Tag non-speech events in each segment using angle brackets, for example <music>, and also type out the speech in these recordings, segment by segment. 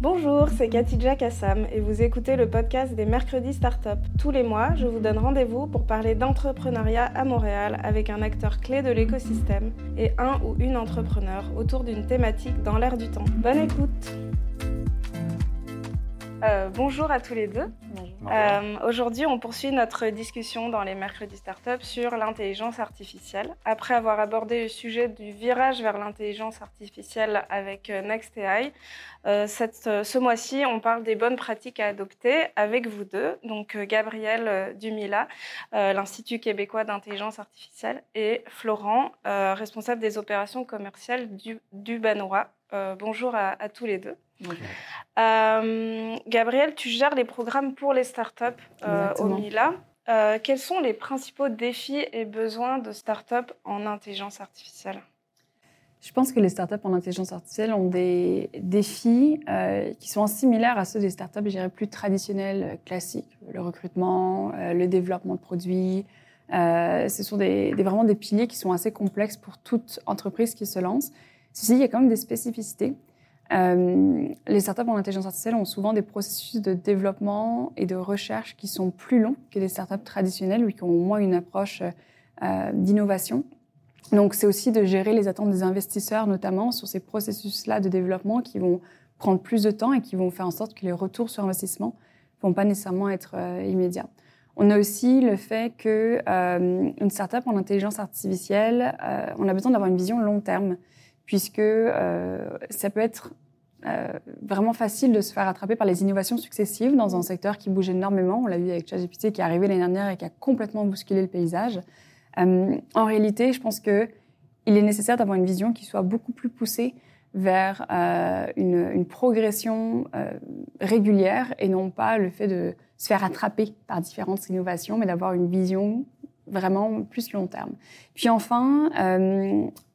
Bonjour, c'est Katidja Kassam et vous écoutez le podcast des Mercredis Startup. Tous les mois, je vous donne rendez-vous pour parler d'entrepreneuriat à Montréal avec un acteur clé de l'écosystème et un ou une entrepreneur autour d'une thématique dans l'air du temps. Bonne écoute euh, bonjour à tous les deux. Euh, aujourd'hui, on poursuit notre discussion dans les mercredis startup sur l'intelligence artificielle. Après avoir abordé le sujet du virage vers l'intelligence artificielle avec euh, NextAI, ce mois-ci, on parle des bonnes pratiques à adopter avec vous deux, donc Gabriel Dumila, l'Institut québécois d'intelligence artificielle, et Florent, responsable des opérations commerciales du, du Banois. bonjour à tous les deux. Euh, Gabriel, tu gères les programmes pour les startups euh, au Mila. Euh, quels sont les principaux défis et besoins de startups en intelligence artificielle? Je pense que les startups en intelligence artificielle ont des défis qui sont similaires à ceux des startups, je dirais, plus traditionnelles, classiques. Le recrutement, le développement de produits. ce sont des, vraiment des piliers qui sont assez complexes pour toute entreprise qui se lance. Ceci, il y a quand même des spécificités. Euh, les startups en intelligence artificielle ont souvent des processus de développement et de recherche qui sont plus longs que les startups traditionnelles ou qui ont au moins une approche euh, d'innovation. Donc, c'est aussi de gérer les attentes des investisseurs, notamment sur ces processus-là de développement qui vont prendre plus de temps et qui vont faire en sorte que les retours sur investissement vont pas nécessairement être euh, immédiats. On a aussi le fait que une startup en intelligence artificielle, on a besoin d'avoir une vision long terme puisque euh, ça peut être euh, vraiment facile de se faire attraper par les innovations successives dans un secteur qui bouge énormément. On l'a vu avec ChatGPT qui est arrivé l'année dernière et qui a complètement bousculé le paysage. Euh, en réalité, je pense que il est nécessaire d'avoir une vision qui soit beaucoup plus poussée vers une, une, progression régulière et non pas le fait de se faire attraper par différentes innovations, mais d'avoir une vision vraiment plus long terme. Puis enfin,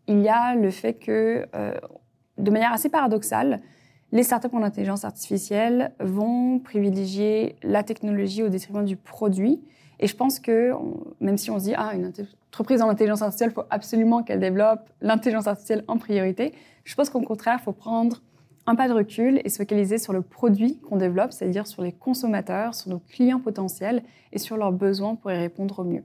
il y a le fait que, euh, de manière assez paradoxale, les startups en intelligence artificielle vont privilégier la technologie au détriment du produit. Et je pense que, même si on se dit, ah, une entreprise en intelligence artificielle, il faut absolument qu'elle développe l'intelligence artificielle en priorité, je pense qu'au contraire, il faut prendre un pas de recul et se focaliser sur le produit qu'on développe, c'est-à-dire sur les consommateurs, sur nos clients potentiels et sur leurs besoins pour y répondre au mieux.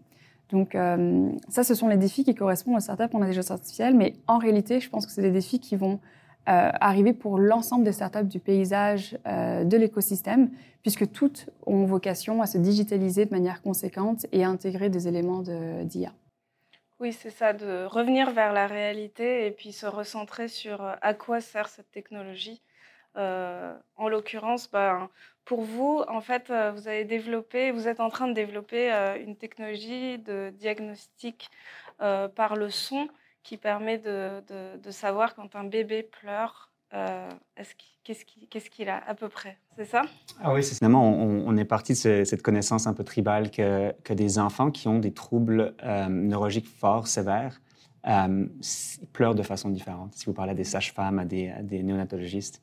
Donc euh, ça, ce sont les défis qui correspondent aux startups en intelligence artificielle, mais en réalité, je pense que c'est des défis qui vont euh, arriver pour l'ensemble des startups du paysage euh, de l'écosystème, puisque toutes ont vocation à se digitaliser de manière conséquente et à intégrer des éléments d'IA. oui, c'est ça, de revenir vers la réalité et puis se recentrer sur à quoi sert cette technologie. en l'occurrence, ben, pour vous, en fait, euh, vous avez développé, vous êtes en train de développer euh, une technologie de diagnostic euh, par le son qui permet de, savoir quand un bébé pleure, qu'est-ce qu'il a à peu près. C'est ça? Ah oui, c'est finalement, on, est parti de cette connaissance un peu tribale que, que des enfants qui ont des troubles neurologiques forts, sévères, pleurent de façon différente. Si vous parlez à des sages-femmes, à des, à des néonatologistes,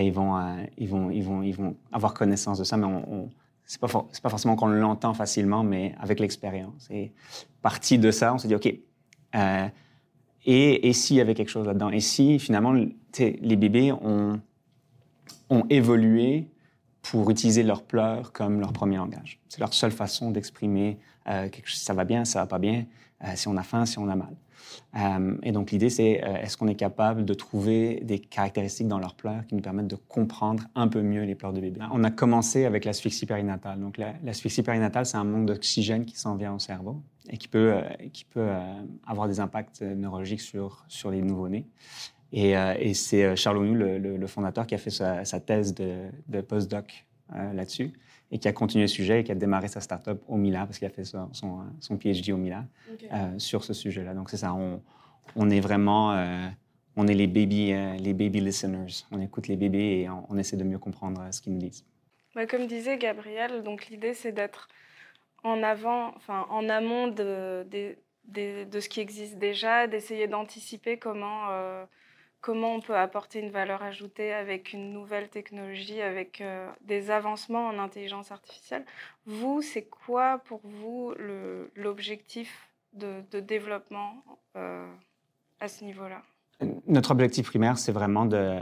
ils, vont, euh, ils, vont, avoir connaissance de ça, mais on, c'est pas, forcément qu'on l'entend facilement, mais avec l'expérience. Et partie de ça, on s'est dit, OK, euh, et, et s'il y avait quelque chose là-dedans? Et si, finalement, les bébés ont, ont évolué pour utiliser leurs pleurs comme leur premier langage? C'est leur seule façon d'exprimer euh, ça va bien, ça va pas bien, euh, si on a faim, si on a mal. Euh, et donc l'idée, c'est euh, est-ce qu'on est capable de trouver des caractéristiques dans leurs pleurs qui nous permettent de comprendre un peu mieux les pleurs de bébé? On a commencé avec l'asphyxie périnatale. Donc l'asphyxie périnatale, c'est un manque d'oxygène qui s'en vient au cerveau et qui peut, qui peut avoir des impacts neurologiques sur, sur les nouveau-nés. Et, c'est Charles Onou, le, fondateur, qui a fait sa, sa thèse de, de postdoc là-dessus et qui a continué le sujet et qui a démarré sa start-up au Mila parce qu'il a fait son, son, PhD au Mila euh, sur ce sujet-là. Donc, c'est ça, on, on, est vraiment, euh, on est les baby, euh, les baby listeners. On écoute les bébés et on, essaie de mieux comprendre ce qu'ils nous disent. Bah, comme disait Gabriel, donc l'idée, c'est d'être en avant, enfin, en amont de, de, de, de, ce qui existe déjà, d'essayer d'anticiper comment comment on peut apporter une valeur ajoutée avec une nouvelle technologie, avec euh, des avancements en intelligence artificielle. Vous, c'est quoi pour vous l'objectif de, développement euh, à ce niveau-là? Notre objectif primaire, c'est vraiment de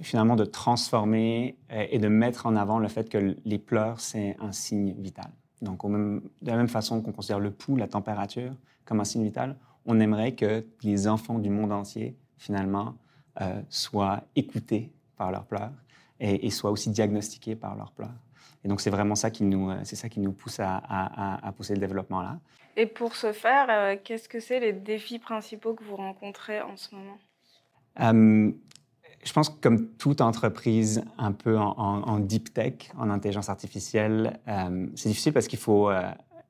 finalement de transformer et de mettre en avant le fait que les pleurs, c'est un signe vital. Donc, de la même façon qu'on considère le pouls, la température, comme un signe vital, on aimerait que les enfants du monde entier, finalement, euh, soient écoutés par leurs pleurs et, soient aussi diagnostiqués par leurs pleurs. Et donc, c'est vraiment ça qui nous, euh, c'est ça qui nous pousse à, pousser le développement là. Et pour ce faire, euh, qu'est-ce que c'est les défis principaux que vous rencontrez en ce moment? Je pense que comme toute entreprise un peu en, deep tech, en intelligence artificielle, c'est difficile parce qu'il faut...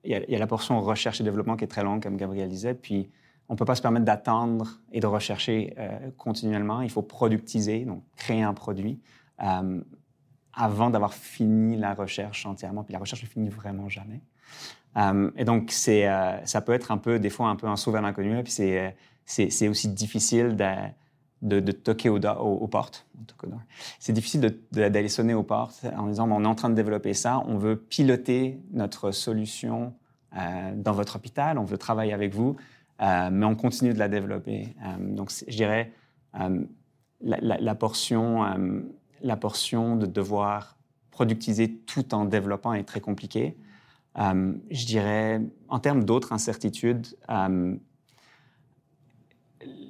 Il y, a, la portion recherche et développement qui est très longue, comme Gabriel disait, puis on ne peut pas se permettre d'attendre et de rechercher continuellement. Il faut productiser, donc créer un produit. Euh, avant d'avoir fini la recherche entièrement. Puis la recherche ne finit vraiment jamais. Euh, et donc, c'est, euh, ça peut être un peu, des fois, un peu un saut vers l'inconnu. Puis c'est, c'est, aussi difficile de, toquer aux, portes. C'est difficile d'aller sonner aux portes en disant on est en train de développer ça, on veut piloter notre solution dans votre hôpital, on veut travailler avec vous, mais on continue de la développer. donc, je dirais, la, la, portion la portion de devoir productiser tout en développant est très compliquée. Euh, je dirais, en termes d'autres incertitudes, euh,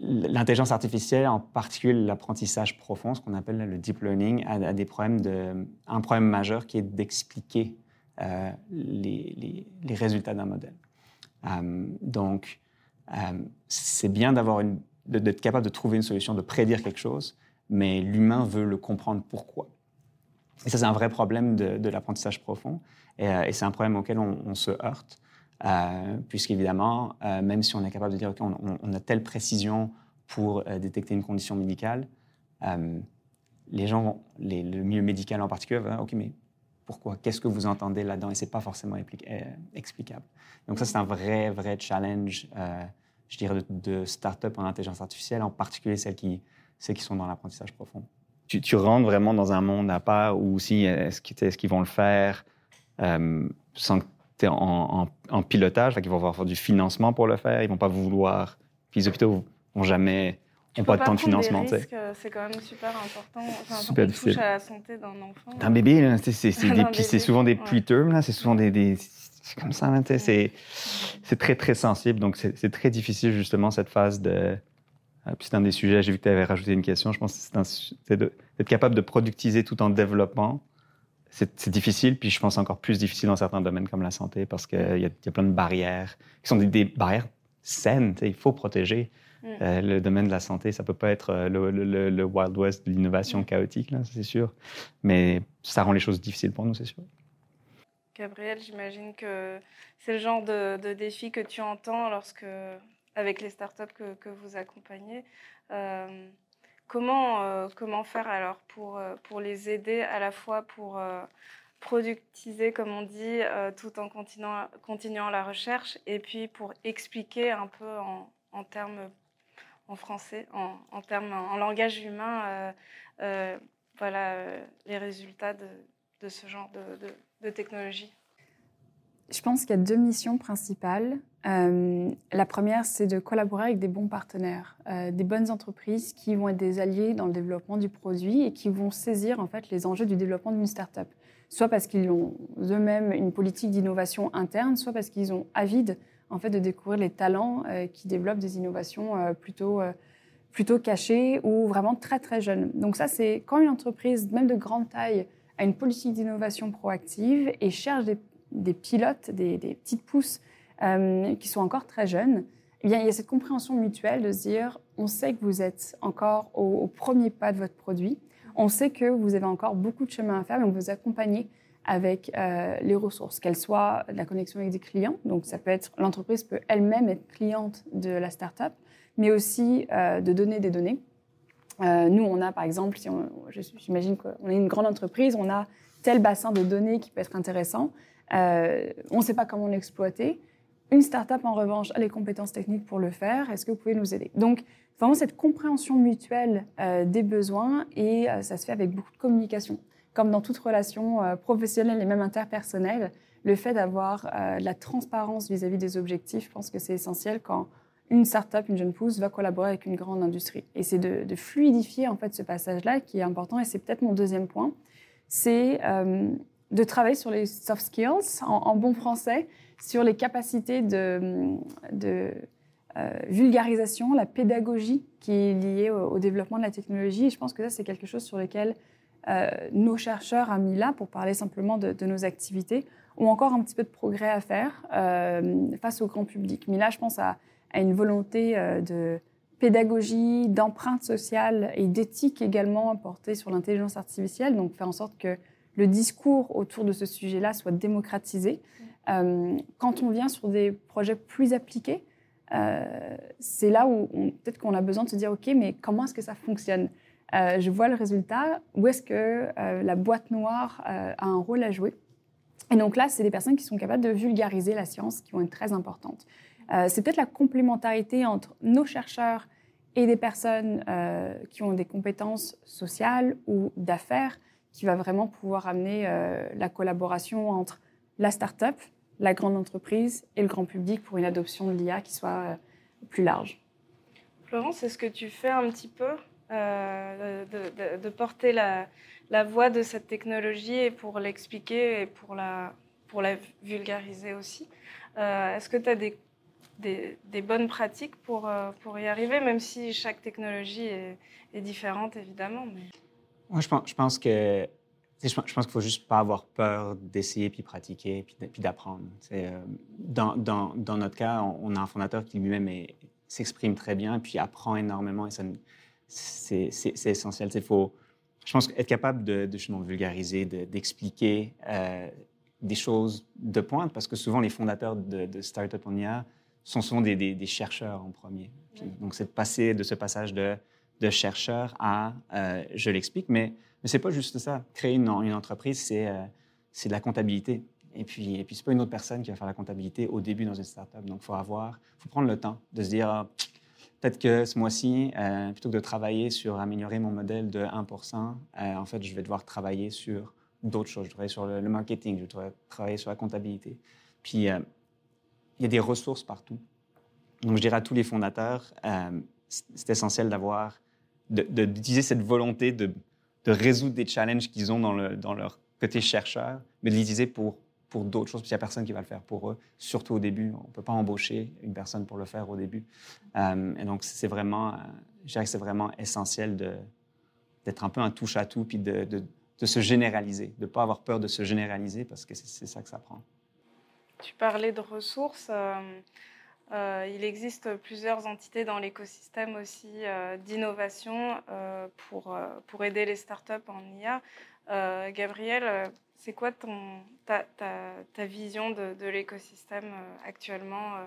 l'intelligence artificielle, en particulier l'apprentissage profond, ce qu'on appelle le deep learning, a, des problèmes de, un problème majeur qui est d'expliquer euh, les, résultats d'un modèle. donc, c'est bien d'avoir d'être capable de trouver une solution, de prédire quelque chose, mais l'humain veut le comprendre pourquoi. Et ça, c'est un vrai problème de, l'apprentissage profond, euh, et, c'est un problème auquel on, se heurte, euh, puisqu'évidemment, euh, même si on est capable de dire, qu'on on, a telle précision pour euh, détecter une condition médicale, les gens, le milieu médical en particulier, va, OK, mais pourquoi? Qu'est-ce que vous entendez là-dedans? Et c'est pas forcément explicable. Donc ça, c'est un vrai, vrai challenge, je dirais, de, de start-up en intelligence artificielle, en particulier celles qui c'est qu'ils sont dans l'apprentissage profond. Tu, tu, rentres vraiment dans un monde à part où aussi, est-ce qu'ils vont le faire euh, sans que tu es en, pilotage, ils vont avoir du financement pour le faire, ils vont pas vouloir. Puis les hôpitaux vont jamais n'ont pas, de temps de financement. Euh, c'est quand même super important. Enfin, super difficile. touche à la santé d'un enfant. D'un bébé, c'est <laughs> souvent des preterm, c'est souvent des, des c'est comme ça, c'est très, très sensible. Donc, c'est très difficile, justement, cette phase de, ah, puis c'est un des sujets, j'ai vu que tu avais rajouté une question, je pense que c'est d'être capable de productiser tout en développement. C'est difficile, puis je pense encore plus difficile dans certains domaines comme la santé, parce qu'il y, y, a plein de barrières qui sont des, barrières saines. Il faut protéger mm. euh, le domaine de la santé. Ça peut pas être euh, le, le, Wild West de l'innovation chaotique, c'est sûr. Mais ça rend les choses difficiles pour nous, c'est sûr. Gabriel, j'imagine que c'est le genre de, défi que tu entends lorsque avec les startups que, que vous accompagnez. Euh, comment, euh, comment faire alors pour, euh, pour les aider à la fois pour productiser, comme on dit, tout en continuant, continuant la recherche et puis pour expliquer un peu en, en termes en français, en, en, termes, en langage humain, voilà, les résultats de, de ce genre de, technologie je pense qu'il y a deux missions principales. Euh, la première, c'est de collaborer avec des bons partenaires, euh, des bonnes entreprises qui vont être des alliés dans le développement du produit et qui vont saisir en fait les enjeux du développement d'une start-up. Soit parce qu'ils ont eux-mêmes une politique d'innovation interne, soit parce qu'ils ont avide en fait de découvrir les talents euh, qui développent des innovations plutôt plutôt cachées ou vraiment très très jeunes. Donc ça, c'est quand une entreprise, même de grande taille, a une politique d'innovation proactive et cherche des pilotes, des, petites pousses euh, qui sont encore très jeunes, eh bien, il y a cette compréhension mutuelle de se dire, on sait que vous êtes encore au, premier pas de votre produit, on sait que vous avez encore beaucoup de chemin à faire, mais on vous accompagner avec euh, les ressources, qu'elles soient la connexion avec des clients, donc ça peut être l'entreprise peut elle-même être cliente de la startup, mais aussi euh, de donner des données. Nous, on a par exemple, si j'imagine qu'on est une grande entreprise, on a tel bassin de données qui peut être intéressant. Euh, on ne sait pas comment l'exploiter. Une start-up, en revanche, a les compétences techniques pour le faire. Est-ce que vous pouvez nous aider? Donc, vraiment cette compréhension mutuelle euh, des besoins et euh, ça se fait avec beaucoup de communication. Comme dans toute relation professionnelle et même interpersonnelle, le fait d'avoir de la transparence vis-à-vis des objectifs, je pense que c'est essentiel quand une start-up, une jeune pousse va collaborer avec une grande industrie. Et c'est de, fluidifier en fait ce passage-là qui est important. Et c'est peut-être mon deuxième point, c'est euh, de travailler sur les soft skills en, bon français, sur les capacités de, euh, vulgarisation, la pédagogie qui est liée au, développement de la technologie. Et je pense que ça c'est quelque chose sur lequel euh, nos chercheurs à Mila, pour parler simplement de, de, nos activités, ont encore un petit peu de progrès à faire face au grand public. Mila, je pense à à une volonté euh, de pédagogie, d'empreinte sociale et d'éthique également portée sur l'intelligence artificielle, donc faire en sorte que le discours autour de ce sujet-là soit démocratisé. Euh, quand on vient sur des projets plus appliqués, euh, c'est là où peut-être qu'on a besoin de se dire, OK, mais comment est-ce que ça fonctionne? Je vois le résultat, où est-ce que la boîte noire a un rôle à jouer? Et donc là, c'est des personnes qui sont capables de vulgariser la science, qui vont être très importantes. Euh, c'est peut-être la complémentarité entre nos chercheurs et des personnes euh, qui ont des compétences sociales ou d'affaires qui va vraiment pouvoir amener euh, la collaboration entre la start-up, la grande entreprise et le grand public pour une adoption de l'IA qui soit plus large. Florence, est-ce que tu fais un petit peu de, porter la, voix de cette technologie et pour l'expliquer et pour la, pour la vulgariser aussi? Est-ce que tu as des des, bonnes pratiques pour, euh, pour y arriver, même si chaque technologie est, différente, évidemment. Moi, je pense, je pense que je pense, qu'il faut juste pas avoir peur d'essayer, puis pratiquer, puis, d'apprendre. Euh, dans, dans, dans, notre cas, on, a un fondateur qui lui-même s'exprime très bien, puis apprend énormément, et c'est essentiel. Faut, je pense, être capable de, de vulgariser, d'expliquer euh, des choses de pointe, parce que souvent, les fondateurs de, de Startup on IA sont souvent des, chercheurs en premier. Donc, c'est de passer de ce passage de, de chercheur à euh, je l'explique, mais, mais ce n'est pas juste ça. Créer une, une entreprise, c'est euh, de la comptabilité. Et puis, et puis ce n'est pas une autre personne qui va faire la comptabilité au début dans une startup. Donc, il faut avoir, faut prendre le temps de se dire, ah, peut-être que ce mois-ci, euh, plutôt que de travailler sur améliorer mon modèle de 1%, en fait, je vais devoir travailler sur d'autres choses. Je vais travailler sur le, le, marketing, je vais travailler sur la comptabilité. Puis, il y a des ressources partout. Donc, je dirais à tous les fondateurs, euh, c'est essentiel d'avoir, d'utiliser cette volonté de, résoudre des challenges qu'ils ont dans, le, dans, leur côté chercheur, mais de l'utiliser pour, pour d'autres choses, puis il n'y a personne qui va le faire pour eux, surtout au début. On ne peut pas embaucher une personne pour le faire au début. Euh, et donc, c'est vraiment, euh, je dirais que c'est vraiment essentiel d'être un peu un touche-à-tout, puis de, de, se généraliser, de ne pas avoir peur de se généraliser, parce que c'est ça que ça prend. Tu parlais de ressources. Euh, euh, il existe plusieurs entités dans l'écosystème aussi euh, d'innovation pour, pour aider les startups en IA. Gabriel, c'est quoi ton, ta, ta, ta, vision de, l'écosystème actuellement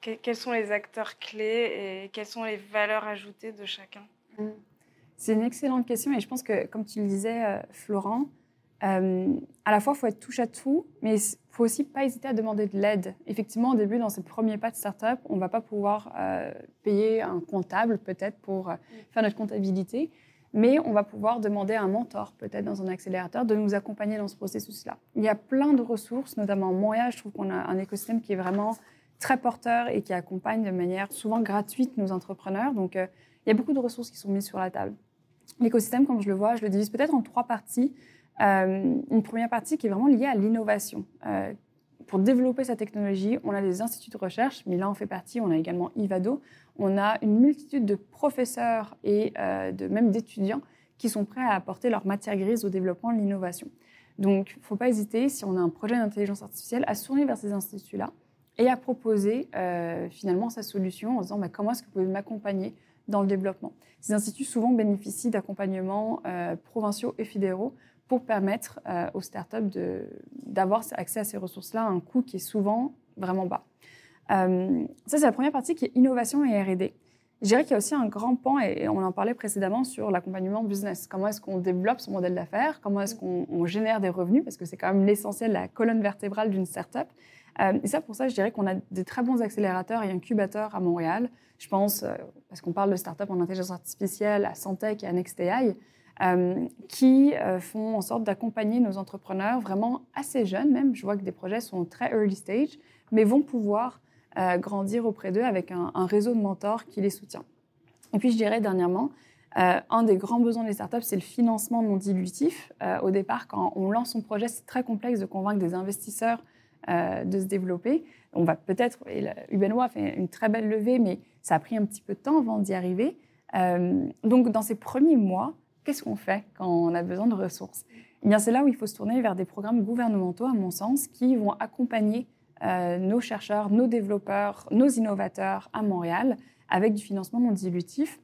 Quels sont les acteurs clés et quelles sont les valeurs ajoutées de chacun? Mmh. C'est une excellente question et je pense que, comme tu le disais, Florent, euh, à la fois, il faut être touche à tout, mais il faut aussi pas hésiter à demander de l'aide. Effectivement, au début, dans ces premiers pas de start-up, on ne va pas pouvoir euh, payer un comptable peut-être pour euh, faire notre comptabilité, mais on va pouvoir demander à un mentor peut-être dans un accélérateur de nous accompagner dans ce processus-là. Il y a plein de ressources, notamment à Montréal, je trouve qu'on a un écosystème qui est vraiment très porteur et qui accompagne de manière souvent gratuite nos entrepreneurs. Donc, il y a beaucoup de ressources qui sont mises sur la table. L'écosystème, comme je le vois, je le divise peut-être en trois parties. Euh, une première partie qui est vraiment liée à l'innovation. Euh, pour développer sa technologie, on a des instituts de recherche, mais là on fait partie, on a également Ivado, on a une multitude de professeurs et euh, de, même d'étudiants qui sont prêts à apporter leur matière grise au développement de l'innovation. Donc, il ne faut pas hésiter, si on a un projet d'intelligence artificielle, à se vers ces instituts-là et à proposer finalement sa solution en disant bah, comment est-ce que vous pouvez m'accompagner dans le développement? Ces instituts souvent bénéficient d'accompagnements provinciaux et fédéraux pour permettre euh, aux startups d'avoir accès à ces ressources-là à un coût qui est souvent vraiment bas. Euh, ça, c'est la première partie qui est innovation et R&D. Je dirais qu'il y a aussi un grand pan, et on en parlait précédemment, sur l'accompagnement business. Comment est-ce qu'on développe son modèle d'affaires? Comment est-ce qu'on génère des revenus? Parce que c'est quand même l'essentiel, la colonne vertébrale d'une startup. Euh, et ça, pour ça, je dirais qu'on a des très bons accélérateurs et incubateurs à Montréal. Je pense, parce qu'on parle de startups en intelligence artificielle, à Santec et à NextAI, euh, qui euh, font en sorte d'accompagner nos entrepreneurs vraiment assez jeunes même. Je vois que des projets sont très early stage, mais vont pouvoir grandir auprès d'eux avec un, réseau de mentors qui les soutient. Et puis je dirais dernièrement, un des grands besoins des startups, c'est le financement non dilutif. au départ, quand on lance son projet, c'est très complexe de convaincre des investisseurs de se développer. On va peut-être, Ubenoa fait une très belle levée, mais ça a pris un petit peu de temps avant d'y arriver. donc dans ces premiers mois, qu'est-ce qu'on fait quand on a besoin de ressources? Eh bien, c'est là où il faut se tourner vers des programmes gouvernementaux, à mon sens, qui vont accompagner euh, nos chercheurs, nos développeurs, nos innovateurs à Montréal avec du financement non dilutif.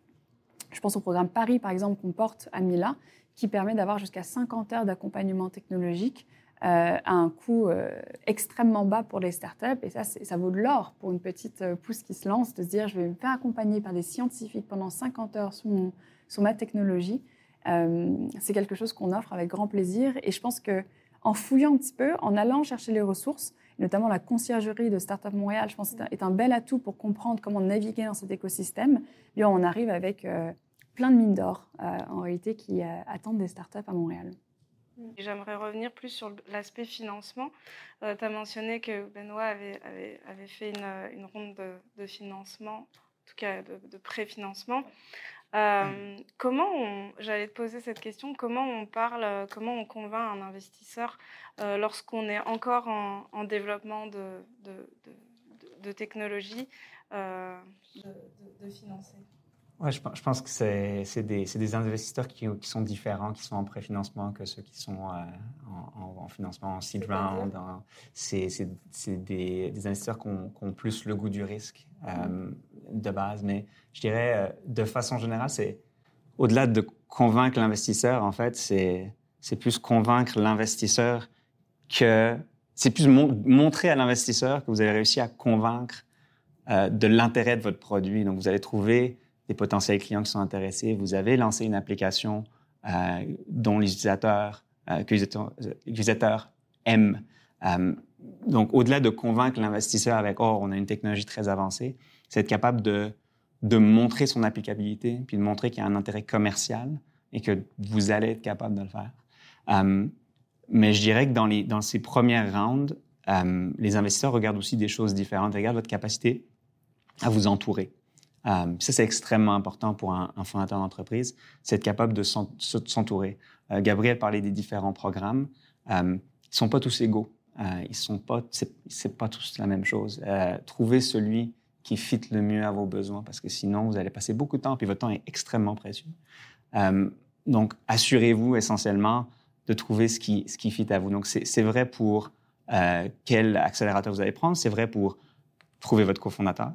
Je pense au programme Paris, par exemple, qu'on porte à Mila, qui permet d'avoir jusqu'à 50 heures d'accompagnement technologique euh, à un coût euh, extrêmement bas pour les startups. Et ça, ça vaut de l'or pour une petite pousse qui se lance, de se dire, je vais me faire accompagner par des scientifiques pendant 50 heures sur, sur ma technologie. Euh, c'est quelque chose qu'on offre avec grand plaisir. Et je pense que en fouillant un petit peu, en allant chercher les ressources, notamment la conciergerie de Startup Montréal, je pense que est un bel atout pour comprendre comment naviguer dans cet écosystème. Et on arrive avec euh, plein de mines d'or, euh, en réalité, qui attendent des startups à Montréal. J'aimerais revenir plus sur l'aspect financement. tu as mentionné que Benoît avait, fait une, ronde de, financement, en tout cas de, de préfinancement. Euh, comment on, j'allais te poser cette question, comment on parle, euh, comment on convainc un investisseur euh, lorsqu'on est encore en, développement de, technologie de, financer? Ouais, je, pense que c'est des, des, investisseurs qui, qui, sont différents, qui sont en préfinancement que ceux qui sont en, financement en seed round. C'est des, des, investisseurs qui ont, qui ont, plus le goût du risque. Mm-hmm de base, mais je dirais, euh, de façon générale, c'est au-delà de convaincre l'investisseur, en fait, c'est, plus convaincre l'investisseur que c'est plus montrer à l'investisseur que vous avez réussi à convaincre euh, de l'intérêt de votre produit. Donc, vous allez trouver des potentiels clients qui sont intéressés. Vous avez lancé une application euh, dont les utilisateurs, que les utilisateurs aiment. donc, au-delà de convaincre l'investisseur avec, oh, on a une technologie très avancée, c'est être capable de, montrer son applicabilité, puis de montrer qu'il y a un intérêt commercial et que vous allez être capable de le faire. Euh, mais je dirais que dans, dans ces premières rounds, euh, les investisseurs regardent aussi des choses différentes. Ils regardent votre capacité à vous entourer. Euh, ça, c'est extrêmement important pour un, fondateur d'entreprise, c'est être capable de s'entourer. Gabriel parlait des différents programmes. ils ne sont pas tous égaux. ils sont pas, c'est pas tous la même chose. trouver celui qui fit le mieux à vos besoins, parce que sinon, vous allez passer beaucoup de temps, puis votre temps est extrêmement précieux. Euh, donc, assurez-vous essentiellement de trouver ce qui, ce qui fit à vous. Donc, c'est vrai pour euh, quel accélérateur vous allez prendre, c'est vrai pour trouver votre cofondateur,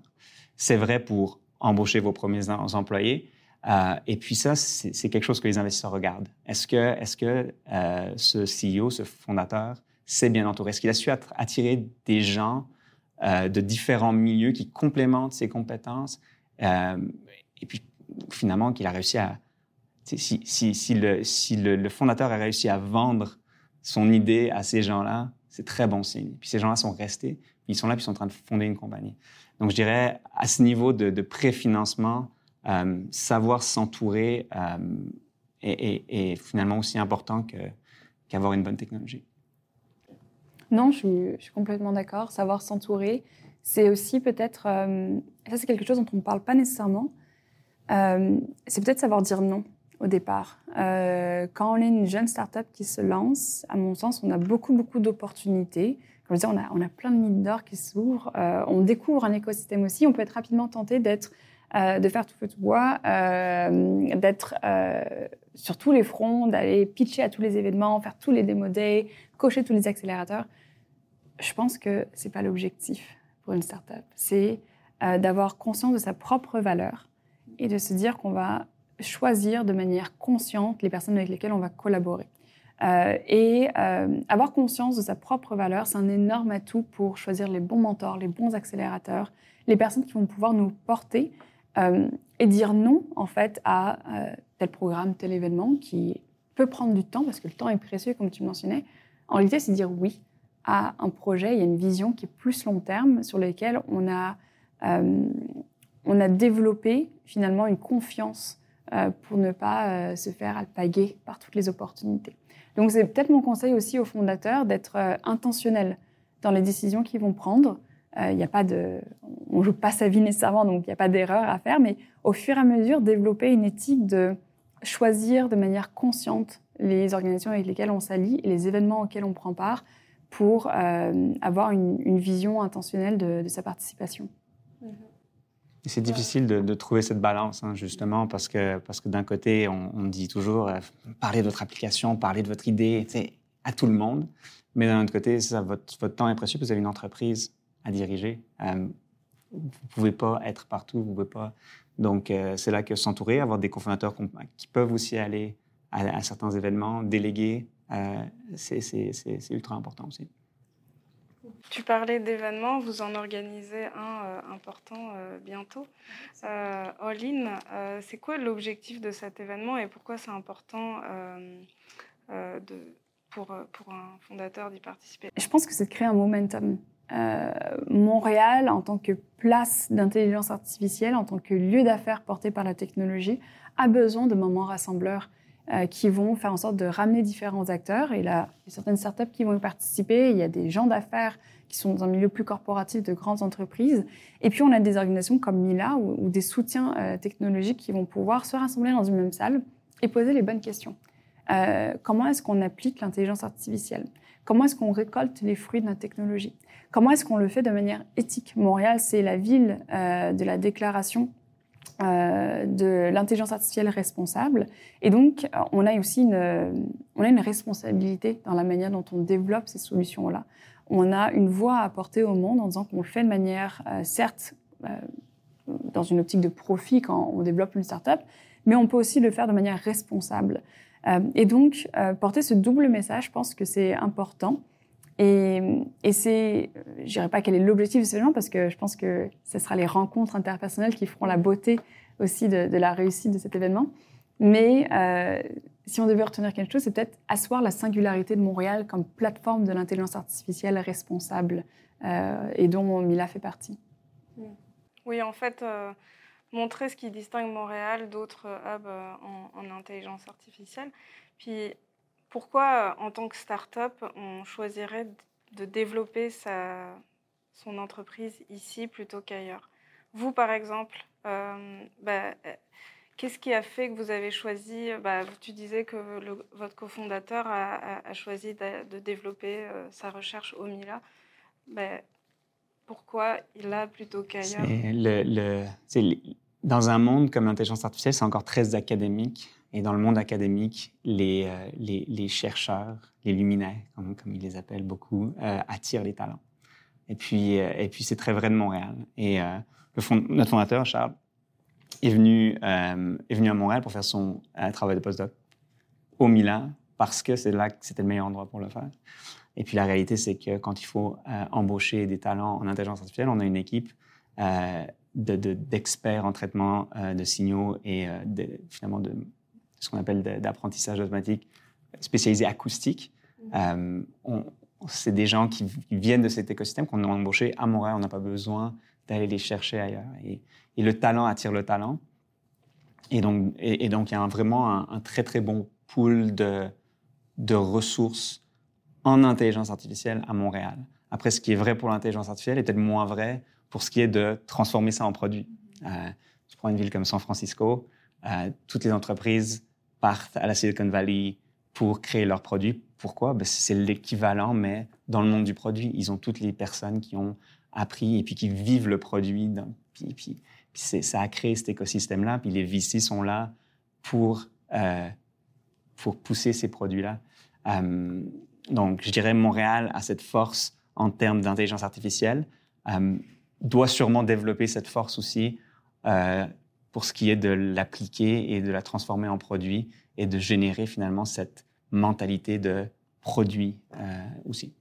c'est vrai pour embaucher vos premiers employés. Euh, et puis ça, c'est quelque chose que les investisseurs regardent. Est-ce que, est -ce que euh, ce CEO, ce fondateur, s'est bien entouré? Est-ce qu'il a su attirer des gens euh, de différents milieux qui complémentent ses compétences? Euh, et puis, finalement, qu'il a réussi à... Si, si, si, le, si le, fondateur a réussi à vendre son idée à ces gens-là, c'est très bon signe. Puis ces gens-là sont restés, ils sont là, puis ils sont en train de fonder une compagnie. Donc, je dirais, à ce niveau de, préfinancement, euh, savoir s'entourer euh, est, finalement aussi important qu'avoir une bonne technologie. Non, je suis, complètement d'accord. Savoir s'entourer, c'est aussi peut-être, euh, ça c'est quelque chose dont on ne parle pas nécessairement, c'est peut-être savoir dire non au départ. Euh, quand on est une jeune start-up qui se lance, à mon sens, on a beaucoup, beaucoup d'opportunités. Comme je disais, on a, on a plein de mines d'or qui s'ouvrent. on découvre un écosystème aussi. On peut être rapidement tenté d'être, de faire tout feu tout bois, d'être sur tous les fronts, d'aller pitcher à tous les événements, faire tous les démo days, cocher tous les accélérateurs je pense que ce n'est pas l'objectif pour une startup. C'est euh, d'avoir conscience de sa propre valeur et de se dire qu'on va choisir de manière consciente les personnes avec lesquelles on va collaborer. Euh, et euh, avoir conscience de sa propre valeur, c'est un énorme atout pour choisir les bons mentors, les bons accélérateurs, les personnes qui vont pouvoir nous porter et dire non en fait à tel programme, tel événement qui peut prendre du temps parce que le temps est précieux comme tu mentionnais. En réalité, c'est dire oui à un projet, y a une vision qui est plus long terme sur laquelle on a, euh, on a développé finalement une confiance euh, pour ne pas euh, se faire alpaguer par toutes les opportunités. Donc c'est peut-être mon conseil aussi aux fondateurs d'être intentionnels dans les décisions qu'ils vont prendre, Il n'y a pas de, on joue pas sa vie nécessairement, donc il n'y a pas d'erreur à faire, mais au fur et à mesure, développer une éthique de choisir de manière consciente les organisations avec lesquelles on s'allie et les événements auxquels on prend part pour euh, avoir une, vision intentionnelle de, sa participation. C'est difficile de, trouver cette balance, hein, justement, parce que, parce que d'un côté, on, dit toujours euh, parlez de votre application, parlez de votre idée à tout le monde. Mais d'un autre côté, ça, votre, temps est précieux, vous avez une entreprise à diriger. Euh, vous ne pouvez pas être partout, vous pouvez pas. Donc, c'est là que s'entourer, avoir des cofondateurs qui peuvent aussi aller à, certains événements, déléguer, euh, c'est ultra important aussi. Tu parlais d'événements, vous en organisez un euh, important euh, bientôt. All In, c'est quoi l'objectif de cet événement et pourquoi c'est important pour, pour un fondateur d'y participer? Je pense que c'est de créer un momentum. Montréal, en tant que place d'intelligence artificielle, en tant que lieu d'affaires porté par la technologie, a besoin de moments rassembleurs. Euh, qui vont faire en sorte de ramener différents acteurs. Et là, il y a certaines startups qui vont y participer. Il y a des gens d'affaires qui sont dans un milieu plus corporatif de grandes entreprises. Et puis, on a des organisations comme Mila ou, des soutiens euh, technologiques qui vont pouvoir se rassembler dans une même salle et poser les bonnes questions. Euh, comment est-ce qu'on applique l'intelligence artificielle? Comment est-ce qu'on récolte les fruits de notre technologie? Comment est-ce qu'on le fait de manière éthique? Montréal, c'est la ville de la déclaration euh, de l'intelligence artificielle responsable. Et donc, on a aussi une, on a une responsabilité dans la manière dont on développe ces solutions-là. On a une voix à apporter au monde en disant qu'on le fait de manière, euh, certes, euh, dans une optique de profit quand on développe une startup, mais on peut aussi le faire de manière responsable. et donc, porter ce double message, je pense que c'est important. Et, et c'est, je dirais pas quel est l'objectif événement parce que je pense que ce sera les rencontres interpersonnelles qui feront la beauté aussi de, la réussite de cet événement. Mais euh, si on devait retenir quelque chose, c'est peut-être asseoir la singularité de Montréal comme plateforme de l'intelligence artificielle responsable euh, et dont Mila fait partie. Oui, en fait, euh, montrer ce qui distingue Montréal d'autres hubs en, en, intelligence artificielle. Puis pourquoi, en tant que start-up, on choisirait de développer sa, son entreprise ici plutôt qu'ailleurs? Vous, par exemple, euh, bah, qu'est-ce qui a fait que vous avez choisi bah, Tu disais que votre cofondateur a, choisi de, développer euh, sa recherche au Mila. Bah, pourquoi il a plutôt qu'ailleurs? Le, Dans un monde comme l'intelligence artificielle, c'est encore très académique. Et dans le monde académique, les, euh, chercheurs, les luminaires, comme, ils les appellent beaucoup, euh, attirent les talents. Et puis, euh, puis c'est très vrai de Montréal. Et notre fondateur, Charles, est venu, est venu à Montréal pour faire son travail de postdoc au Milan parce que c'est là que c'était le meilleur endroit pour le faire. Et puis la réalité, c'est que quand il faut embaucher des talents en intelligence artificielle, on a une équipe d'experts de, en traitement de signaux et finalement de ce qu'on appelle d'apprentissage automatique spécialisé acoustique. Mm-hmm. Euh, c'est des gens qui, viennent de cet écosystème qu'on a embauché à Montréal. On n'a pas besoin d'aller les chercher ailleurs. Et, le talent attire le talent. Et donc, et, donc il y a vraiment un, très, très bon pool de, de ressources en intelligence artificielle à Montréal. Après, ce qui est vrai pour l'intelligence artificielle est peut-être moins vrai pour ce qui est de transformer ça en produit. Euh, je prends une ville comme San Francisco. Euh, toutes les entreprises partent à la Silicon Valley pour créer leurs produits. Pourquoi? Ben, C'est l'équivalent, mais dans le monde du produit. Ils ont toutes les personnes qui ont appris et puis qui vivent le produit. puis, puis, ça a créé cet écosystème-là. Puis les VC sont là pour, euh, pour pousser ces produits-là. Euh, donc, je dirais Montréal a cette force en termes d'intelligence artificielle, euh, doit sûrement développer cette force aussi pour ce qui est de l'appliquer et de la transformer en produit et de générer finalement cette mentalité de produit euh, aussi.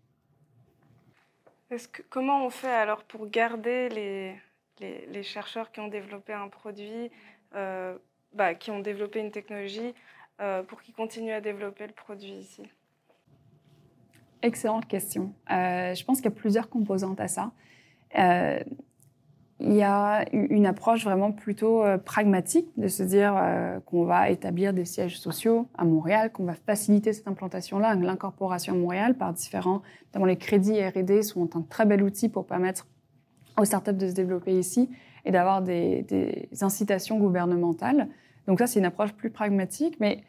Que, comment on fait alors pour garder les, les, chercheurs qui ont développé un produit, euh, bah, qui ont développé une technologie, euh, pour qu'ils continuent à développer le produit ici? Excellente question. je pense qu'il y a plusieurs composantes à ça il y a une approche vraiment plutôt euh, pragmatique de se dire euh, qu'on va établir des sièges sociaux à Montréal, qu'on va faciliter cette implantation-là, l'incorporation à Montréal par différents, notamment les crédits R&D sont un très bel outil pour permettre aux startups de se développer ici et d'avoir des, incitations gouvernementales. Donc ça, c'est une approche plus pragmatique, mais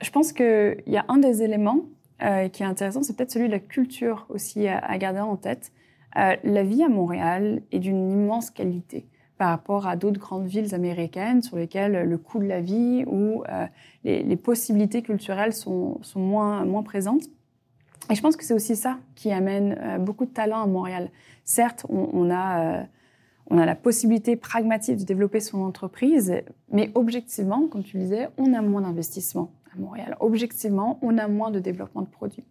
je pense qu'il y a un des éléments euh, qui est intéressant, c'est peut-être celui de la culture aussi à, garder en tête. Euh, la vie à Montréal est d'une immense qualité par rapport à d'autres grandes villes américaines sur lesquelles le coût de la vie ou euh, les, possibilités culturelles sont, moins, présentes. Et je pense que c'est aussi ça qui amène beaucoup de talent à Montréal. Certes, on, a, on a la possibilité pragmatique de développer son entreprise, mais objectivement, comme tu le disais, on a moins d'investissement à Montréal. Objectivement, on a moins de développement de produits.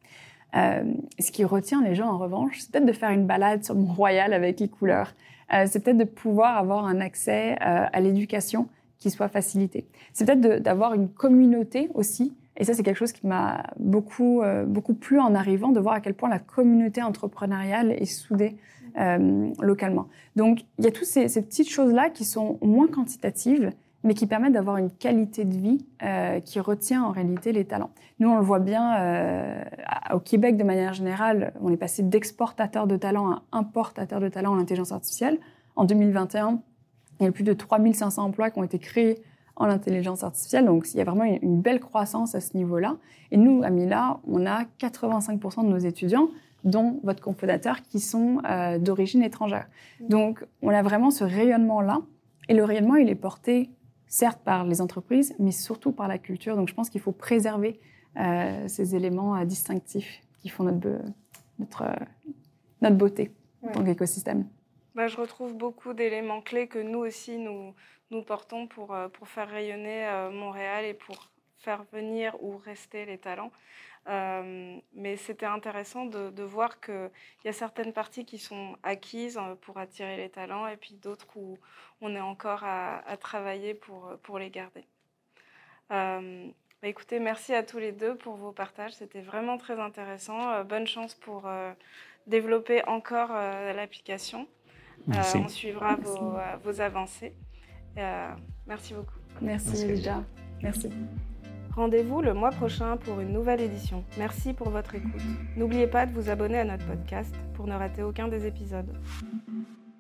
Euh, ce qui retient les gens, en revanche, c'est peut-être de faire une balade sur Mont-Royal avec les couleurs. Euh, c'est peut-être de pouvoir avoir un accès euh, à l'éducation qui soit facilité. C'est peut-être d'avoir une communauté aussi. Et ça, c'est quelque chose qui m'a beaucoup, beaucoup plu en arrivant, de voir à quel point la communauté entrepreneuriale est soudée localement. Donc, il y a toutes ces, ces petites choses-là qui sont moins quantitatives, mais qui permettent d'avoir une qualité de vie euh, qui retient en réalité les talents. Nous, on le voit bien euh, au Québec de manière générale, on est passé d'exportateur de talents à importateur de talents en intelligence artificielle. En 2021, il y a plus de 3500 emplois qui ont été créés en intelligence artificielle, donc il y a vraiment une, belle croissance à ce niveau-là. Et nous, à Mila, on a 85% de nos étudiants dont votre cofondateur, qui sont euh, d'origine étrangère. Donc, on a vraiment ce rayonnement-là. Et le rayonnement, il est porté certes par les entreprises, mais surtout par la culture. Donc je pense qu'il faut préserver euh, ces éléments euh, distinctifs qui font notre, notre, euh, notre beauté en tant qu'écosystème. Bah, je retrouve beaucoup d'éléments clés que nous aussi, nous, nous portons pour, pour faire rayonner Montréal et pour faire venir ou rester les talents. Euh, mais c'était intéressant de, voir qu'il y a certaines parties qui sont acquises euh, pour attirer les talents et puis d'autres où on est encore à, travailler pour, pour les garder. Euh, bah écoutez, merci à tous les deux pour vos partages. C'était vraiment très intéressant. bonne chance pour développer encore l'application. on suivra Vos, vos, avancées. merci beaucoup. Merci, Lisa. Merci. Rendez-vous le mois prochain pour une nouvelle édition. Merci pour votre écoute. N'oubliez pas de vous abonner à notre podcast pour ne rater aucun des épisodes.